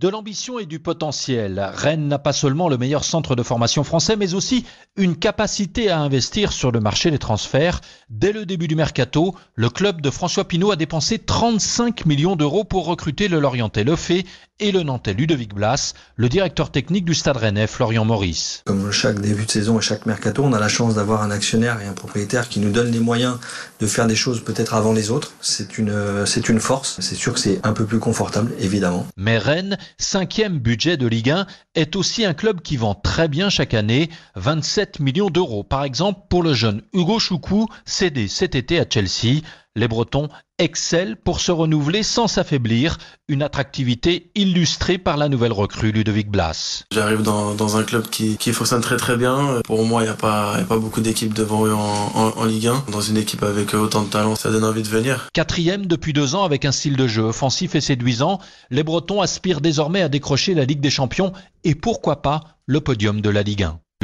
De l'ambition et du potentiel, Rennes n'a pas seulement le meilleur centre de formation français, mais aussi une capacité à investir sur le marché des transferts. Dès le début du mercato, le club de François Pinault a dépensé 35 millions d'euros pour recruter le Lorientais Lefebvre et le Nantais Ludovic Blas, le directeur technique du Stade Rennais Florian Maurice. Comme chaque début de saison et chaque mercato, on a la chance d'avoir un actionnaire et un propriétaire qui nous donne les moyens de faire des choses peut-être avant les autres. C'est une, c'est une force. C'est sûr que c'est un peu plus confortable, évidemment. Mais Rennes cinquième budget de Ligue 1, est aussi un club qui vend très bien chaque année, 27 millions d'euros par exemple pour le jeune Hugo Choukou, cédé cet été à Chelsea. Les Bretons excellent pour se renouveler sans s'affaiblir, une attractivité illustrée par la nouvelle recrue Ludovic Blas. J'arrive dans, un club qui, fonctionne très très bien. Pour moi, il n'y a, pas, a pas beaucoup d'équipes devant eux en, Ligue 1. Dans une équipe avec autant de talent, ça donne envie de venir. Quatrième depuis deux ans avec un style de jeu offensif et séduisant, les Bretons aspirent désormais à décrocher la Ligue des Champions et pourquoi pas le podium de la Ligue 1.